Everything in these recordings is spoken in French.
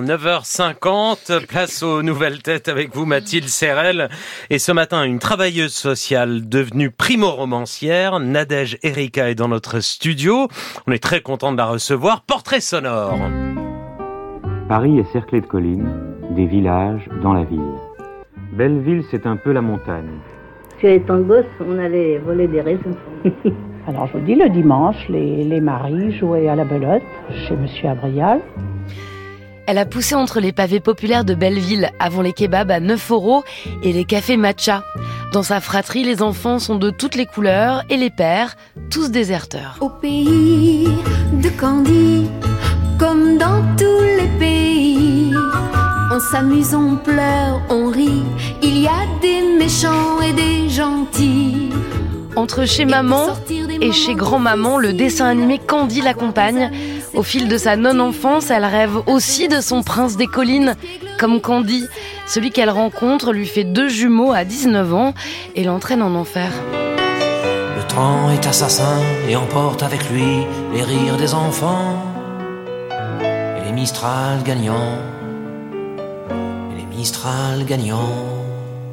9h50, place aux nouvelles têtes avec vous Mathilde Serrel. Et ce matin, une travailleuse sociale devenue primo-romancière, Nadège Erika est dans notre studio. On est très content de la recevoir. Portrait sonore. Paris est cerclé de collines, des villages dans la ville. Belleville, c'est un peu la montagne. Sur les temps de on allait voler des raisins. Alors je vous dis, le dimanche, les, les maris jouaient à la belote chez Monsieur Abrial. Elle a poussé entre les pavés populaires de Belleville avant les kebabs à 9 euros et les cafés matcha. Dans sa fratrie, les enfants sont de toutes les couleurs et les pères, tous déserteurs. Au pays de Candy, comme dans tous les pays, on s'amuse, on pleure, on rit. Il y a des méchants et des gentils. Entre chez maman et chez grand-maman, le dessin animé Candy l'accompagne. Au fil de sa non-enfance, elle rêve aussi de son prince des collines, comme Candy. Celui qu'elle rencontre lui fait deux jumeaux à 19 ans et l'entraîne en enfer. Le temps est assassin et emporte avec lui les rires des enfants et les Mistral gagnants. Les Mistral gagnants.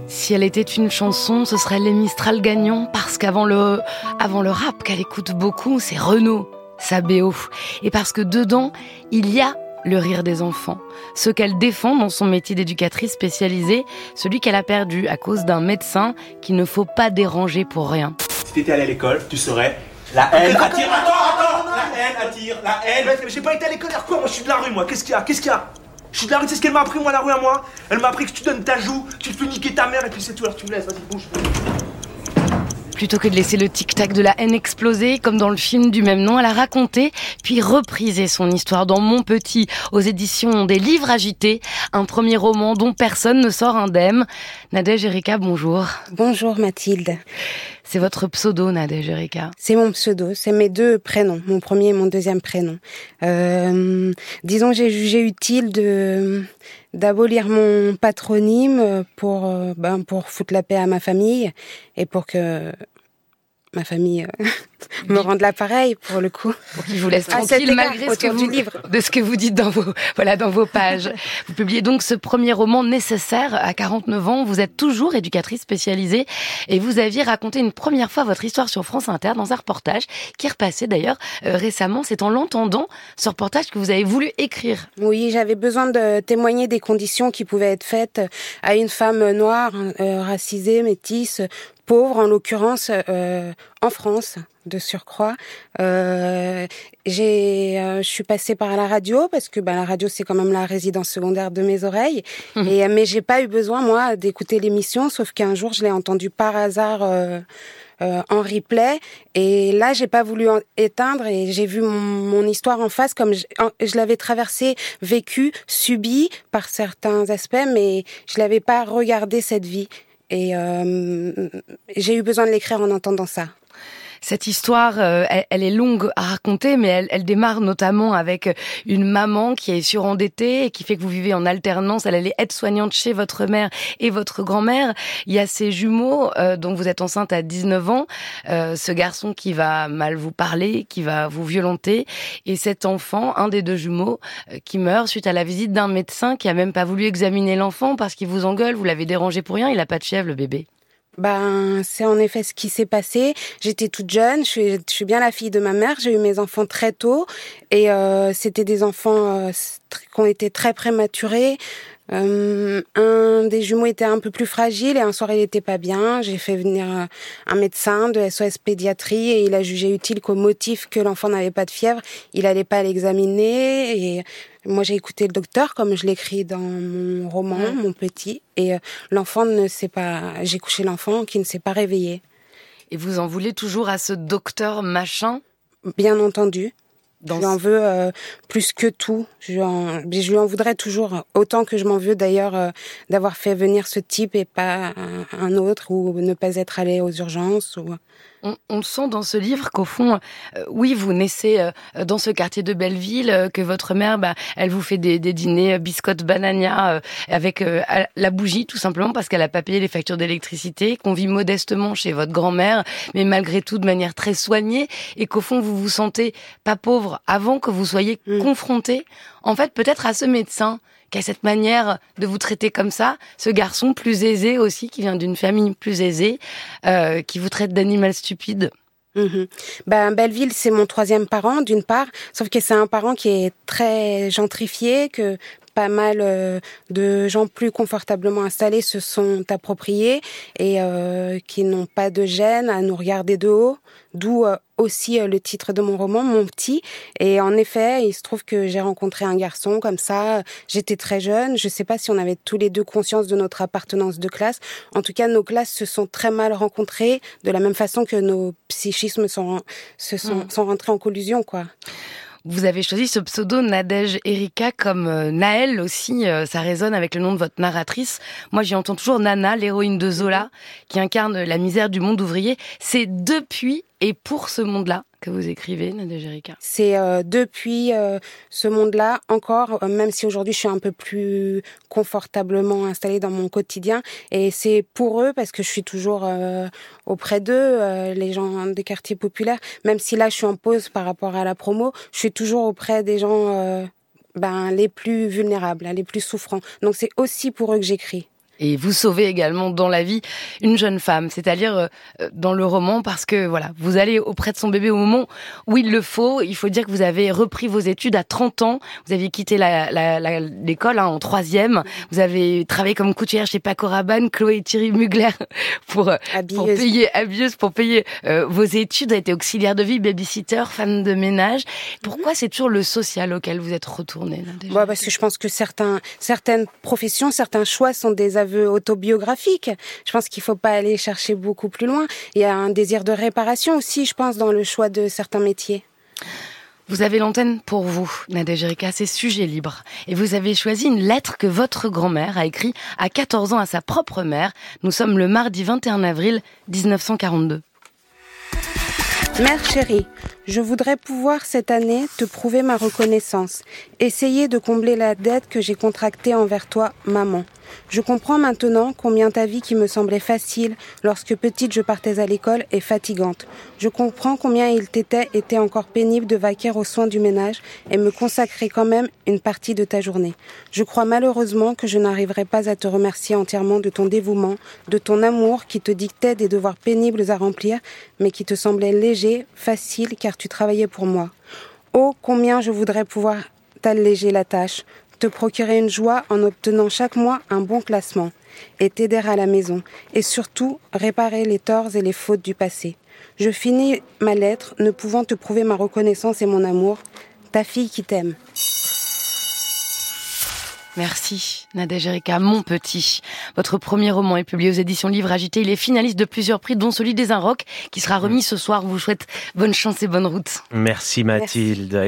Si elle était une chanson, ce serait Les Mistral gagnants, parce qu'avant le, avant le rap qu'elle écoute beaucoup, c'est Renaud, sa BO. Et parce que dedans, il y a le rire des enfants, ce qu'elle défend dans son métier d'éducatrice spécialisée, celui qu'elle a perdu à cause d'un médecin qu'il ne faut pas déranger pour rien. Si t'étais allé à l'école, tu saurais. La haine attire. Attends, attends, la haine attire, la haine. Mais j'ai pas été à l'école quoi Moi, je suis de la rue, moi. Qu'est-ce qu'il y a? Qu'est-ce qu'il y a? Je suis de la rue. C'est ce qu'elle m'a appris, moi, la rue à moi. Elle m'a appris que tu donnes ta joue, tu te fais niquer ta mère, et puis c'est tout. Alors tu me laisses. Vas-y, bouge. Plutôt que de laisser le tic-tac de la haine exploser, comme dans le film du même nom, elle a raconté, puis reprisé son histoire dans Mon Petit, aux éditions des Livres Agités, un premier roman dont personne ne sort indemne. Nadège Erika, bonjour. Bonjour Mathilde. C'est votre pseudo, Nadège Erika. C'est mon pseudo, c'est mes deux prénoms, mon premier et mon deuxième prénom. Euh, disons j'ai jugé utile de d'abolir mon patronyme pour euh, ben, pour foutre la paix à ma famille et pour que ma famille euh, me rende l'appareil pour le coup. Pour qu'il vous laisse À cet tranquille malgré ce que du vous, livre. de ce que vous dites dans vos, voilà, dans vos pages. Vous publiez donc ce premier roman nécessaire à 49 ans. Vous êtes toujours éducatrice spécialisée et vous aviez raconté une première fois votre histoire sur France Inter dans un reportage qui est repassé d'ailleurs euh, récemment. C'est en l'entendant, ce reportage, que vous avez voulu écrire. Oui, j'avais besoin de témoigner des conditions qui pouvaient être faites à une femme noire, euh, racisée, métisse, pauvre en l'occurrence euh, en France de surcroît. Euh, j'ai, euh, je suis passée par la radio parce que ben, la radio c'est quand même la résidence secondaire de mes oreilles. Mhm. Et mais j'ai pas eu besoin moi d'écouter l'émission, sauf qu'un jour je l'ai entendu par hasard. euh, euh, en replay et là j'ai pas voulu en éteindre et j'ai vu mon, mon histoire en face comme je, en- je l'avais traversée, vécue, subie par certains aspects mais je l'avais pas regardé cette vie et euh, j'ai eu besoin de l'écrire en entendant ça. Cette histoire, euh, elle, est longue à raconter, mais elle, démarre notamment avec une maman qui est surendettée et qui fait que vous vivez en alternance. Elle, est aide-soignante chez votre mère et votre grand-mère. Il y a ces jumeaux euh, dont vous êtes enceinte à 19 ans, euh, ce garçon qui va mal vous parler, qui va vous violenter, et cet enfant, un des deux jumeaux, qui meurt suite à la visite d'un médecin qui a même pas voulu examiner l'enfant parce qu'il vous engueule, vous l'avez dérangé pour rien, il a pas de chèvre le bébé. Ben, c'est en effet ce qui s'est passé. J'étais toute jeune, je suis, je suis bien la fille de ma mère. J'ai eu mes enfants très tôt et euh, c'était des enfants euh, qui ont été très prématurés. Euh, un des jumeaux était un peu plus fragile et un soir il était pas bien. J'ai fait venir euh, un médecin de SOS pédiatrie et il a jugé utile qu'au motif que l'enfant n'avait pas de fièvre, il allait pas l'examiner et moi j'ai écouté le docteur comme je l'écris dans mon roman, mon petit et euh, l'enfant ne s'est pas j'ai couché l'enfant qui ne s'est pas réveillé. Et vous en voulez toujours à ce docteur machin? Bien entendu. Dans Je lui en veux euh, plus que tout. Je lui, en, mais je lui en voudrais toujours autant que je m'en veux d'ailleurs euh, d'avoir fait venir ce type et pas un, un autre ou ne pas être allé aux urgences. Ou... On, on sent dans ce livre qu'au fond, euh, oui, vous naissez euh, dans ce quartier de Belleville, euh, que votre mère, bah, elle vous fait des, des dîners euh, biscottes banania euh, avec euh, la bougie, tout simplement parce qu'elle a pas payé les factures d'électricité, qu'on vit modestement chez votre grand-mère, mais malgré tout de manière très soignée, et qu'au fond vous vous sentez pas pauvre avant que vous soyez Mm. confronté, en fait, peut-être à ce médecin a cette manière de vous traiter comme ça, ce garçon plus aisé aussi, qui vient d'une famille plus aisée, euh, qui vous traite d'animal stupide Mhm. Ben Belleville, c'est mon troisième parent d'une part, sauf que c'est un parent qui est très gentrifié, que pas mal euh, de gens plus confortablement installés se sont appropriés et euh, qui n'ont pas de gêne à nous regarder de haut, d'où euh, aussi le titre de mon roman, Mon Petit. Et en effet, il se trouve que j'ai rencontré un garçon comme ça, j'étais très jeune, je sais pas si on avait tous les deux conscience de notre appartenance de classe. En tout cas, nos classes se sont très mal rencontrées, de la même façon que nos psychismes sont, se sont, mmh. sont rentrés en collusion, quoi. Vous avez choisi ce pseudo Nadège Erika comme euh, Naël aussi, euh, ça résonne avec le nom de votre narratrice. Moi, j'y entends toujours Nana, l'héroïne de Zola, qui incarne la misère du monde ouvrier. C'est depuis et pour ce monde-là que vous écrivez, Nadia Erika C'est euh, depuis euh, ce monde-là encore, euh, même si aujourd'hui je suis un peu plus confortablement installée dans mon quotidien, et c'est pour eux parce que je suis toujours auprès d'eux, les gens des quartiers populaires. Même si là je suis en pause par rapport à la promo, je suis toujours auprès des gens ben les plus vulnérables, les plus souffrants. Donc c'est aussi pour eux que j'écris. Et vous sauvez également dans la vie une jeune femme, c'est-à-dire euh, dans le roman, parce que voilà, vous allez auprès de son bébé au moment où il le faut. Il faut dire que vous avez repris vos études à 30 ans. Vous aviez quitté l'école la, hein, en troisième. Vous avez travaillé comme couturière chez Paco Rabanne, Chloé Thierry Mugler pour, euh, pour payer habilleuse, pour payer euh, vos études. Vous avez été auxiliaire de vie, babysitter, femme de ménage. Pourquoi c'est toujours le social auquel vous êtes retournée là, Parce que je pense que certains, certaines professions, certains choix sont des autobiographique. Je pense qu'il faut pas aller chercher beaucoup plus loin. Il y a un désir de réparation aussi, je pense, dans le choix de certains métiers. Vous avez l'antenne pour vous, Nadège Erika, c'est sujet libre. Et vous avez choisi une lettre que votre grand-mère a écrite à 14 ans à sa propre mère. Nous sommes le mardi 21 avril 1942. Mère chérie, je voudrais pouvoir cette année te prouver ma reconnaissance, essayer de combler la dette que j'ai contractée envers toi, maman. Je comprends maintenant combien ta vie qui me semblait facile lorsque petite je partais à l'école est fatigante. Je comprends combien il t'était était encore pénible de vaquer aux soins du ménage et me consacrer quand même une partie de ta journée. Je crois malheureusement que je n'arriverai pas à te remercier entièrement de ton dévouement, de ton amour qui te dictait des devoirs pénibles à remplir, mais qui te semblait léger, facile, car tu travaillais pour moi. Oh, combien je voudrais pouvoir t'alléger la tâche, te procurer une joie en obtenant chaque mois un bon classement, et t'aider à la maison, et surtout réparer les torts et les fautes du passé. Je finis ma lettre, ne pouvant te prouver ma reconnaissance et mon amour, ta fille qui t'aime. Merci, Nadège Erika, Mon Petit. Votre premier roman est publié aux éditions Livre Agité. Il est finaliste de plusieurs prix, dont celui des Inrocks, qui sera remis ce soir. On vous souhaite bonne chance et bonne route. Merci Mathilde.